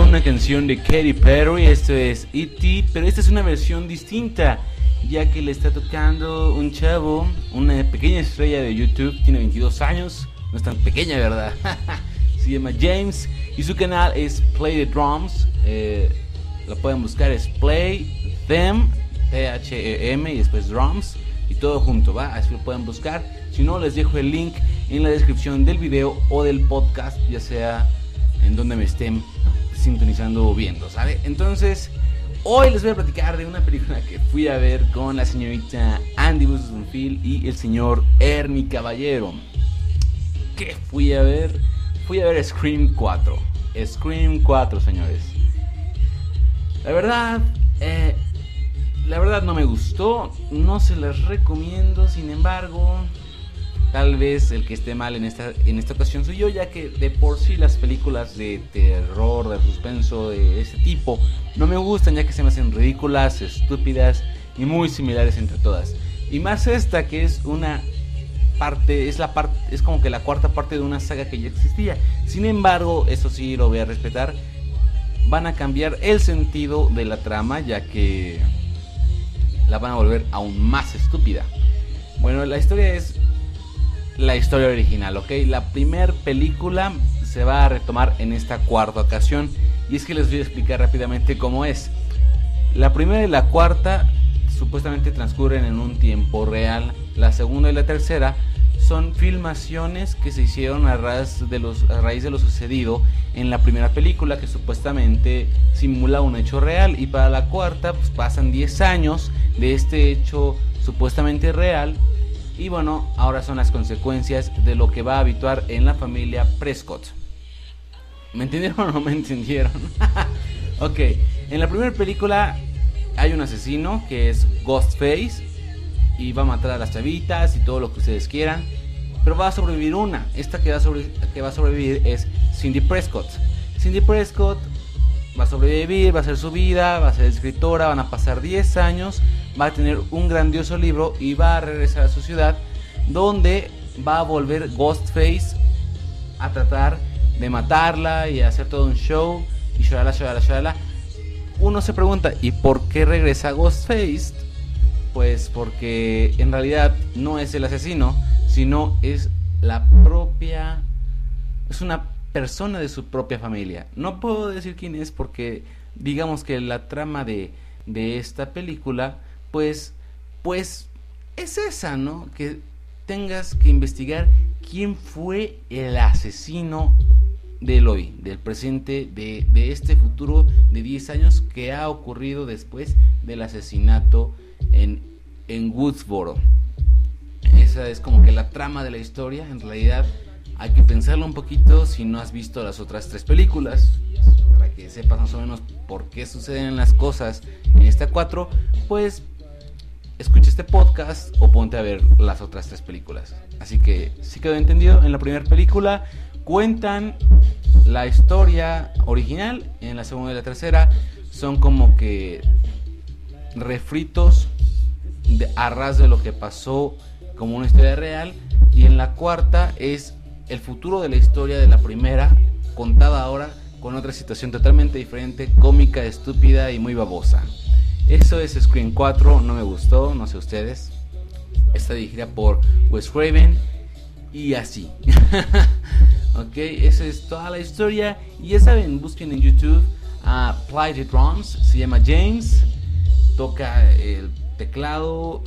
una canción de Katy Perry, esto es E.T., pero esta es una versión distinta, ya que le está tocando un chavo, una pequeña estrella de YouTube, tiene 22 años, no es tan pequeña, ¿verdad? Se llama James y su canal es Play the Drums, eh, lo pueden buscar, es Play Them, T-H-E-M y después Drums, y todo junto, ¿va? Así lo pueden buscar. Si no, les dejo el link en la descripción del video o del podcast, ya sea en donde me estén sintonizando o viendo, ¿sale? Entonces, hoy les voy a platicar de una película que fui a ver con la señorita Andy Busonfield y el señor Ernie Caballero. ¿Qué fui a ver? Fui a ver Scream 4. Scream 4, señores. La verdad, eh, la verdad no me gustó, no se las recomiendo, sin embargo, tal vez el que esté mal en esta, en esta ocasión soy yo, ya que de por sí las películas de terror, de suspenso, de este tipo, no me gustan, ya que se me hacen ridículas, estúpidas y muy similares entre todas. Y más esta que es una parte, es la parte, es como que la cuarta parte de una saga que ya existía. Sin embargo, eso sí lo voy a respetar. Van a cambiar el sentido de la trama, ya que la van a volver aún más estúpida. Bueno, la historia es la historia original, ¿ok? La primer película se va a retomar en esta cuarta ocasión. Y es que les voy a explicar rápidamente cómo es. La primera y la cuarta supuestamente transcurren en un tiempo real. La segunda y la tercera son filmaciones que se hicieron a raíz de, los, a raíz de lo sucedido en la primera película que supuestamente simula un hecho real. Y para la cuarta pues pasan 10 años de este hecho supuestamente real y bueno, ahora son las consecuencias de lo que va a habituar en la familia Prescott. ¿Me entendieron o no me entendieron? ok, en la primera película hay un asesino que es Ghostface y va a matar a las chavitas y todo lo que ustedes quieran. Pero va a sobrevivir una. Esta que va a, sobrevivir es Cindy Prescott. Cindy Prescott va a sobrevivir, va a hacer su vida, va a ser escritora, van a pasar 10 años, va a tener un grandioso libro y va a regresar a su ciudad donde va a volver Ghostface a tratar de matarla y hacer todo un show y shalala, shalala, shalala. Uno se pregunta, ¿y por qué regresa Ghostface? Pues porque en realidad no es el asesino, sino es la propia es una persona de su propia familia. No puedo decir quién es porque digamos que la trama de, de esta película, pues, pues es esa, ¿no? Que tengas que investigar quién fue el asesino del hoy, del presente, de, de este futuro de 10 años que ha ocurrido después del asesinato en, en Woodsboro. Esa es como que la trama de la historia. En realidad hay que pensarlo un poquito si no has visto las otras tres películas. Para que sepas más o menos por qué suceden las cosas en esta 4. Pues escucha este podcast o ponte a ver las otras tres películas. Así que si quedó entendido, en la primera película cuentan la historia original, en la segunda y la tercera son como que refritos de, a ras de lo que pasó como una historia real y en la cuarta es el futuro de la historia de la primera contada ahora con otra situación totalmente diferente, cómica, estúpida y muy babosa. Eso es Screen 4, no me gustó, no sé ustedes. Está dirigida por Wes Craven y así. ok, esa es toda la historia. Y ya saben, busquen en YouTube a Play Drums, se llama James, toca el teclado,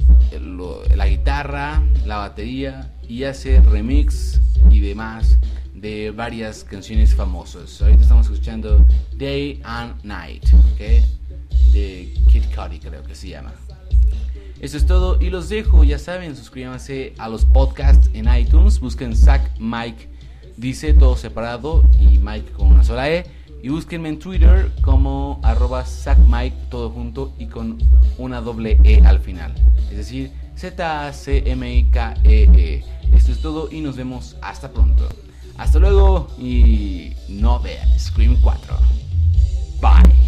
la guitarra, la batería y hace remix y de además de varias canciones famosas. Ahorita estamos escuchando Day and Night, ¿ok? Kid Cudi creo que se llama. Eso es todo y los dejo, ya saben, suscríbanse a los podcasts en iTunes, busquen Zack Mike, dice todo separado y Mike con una sola E. Y búsquenme en Twitter como arroba Mike todo junto y con una doble E al final. Es decir, Z-A-C-M-I-K-E-E. -E. Esto es todo y nos vemos hasta pronto. Hasta luego y no vean Scream 4. Bye.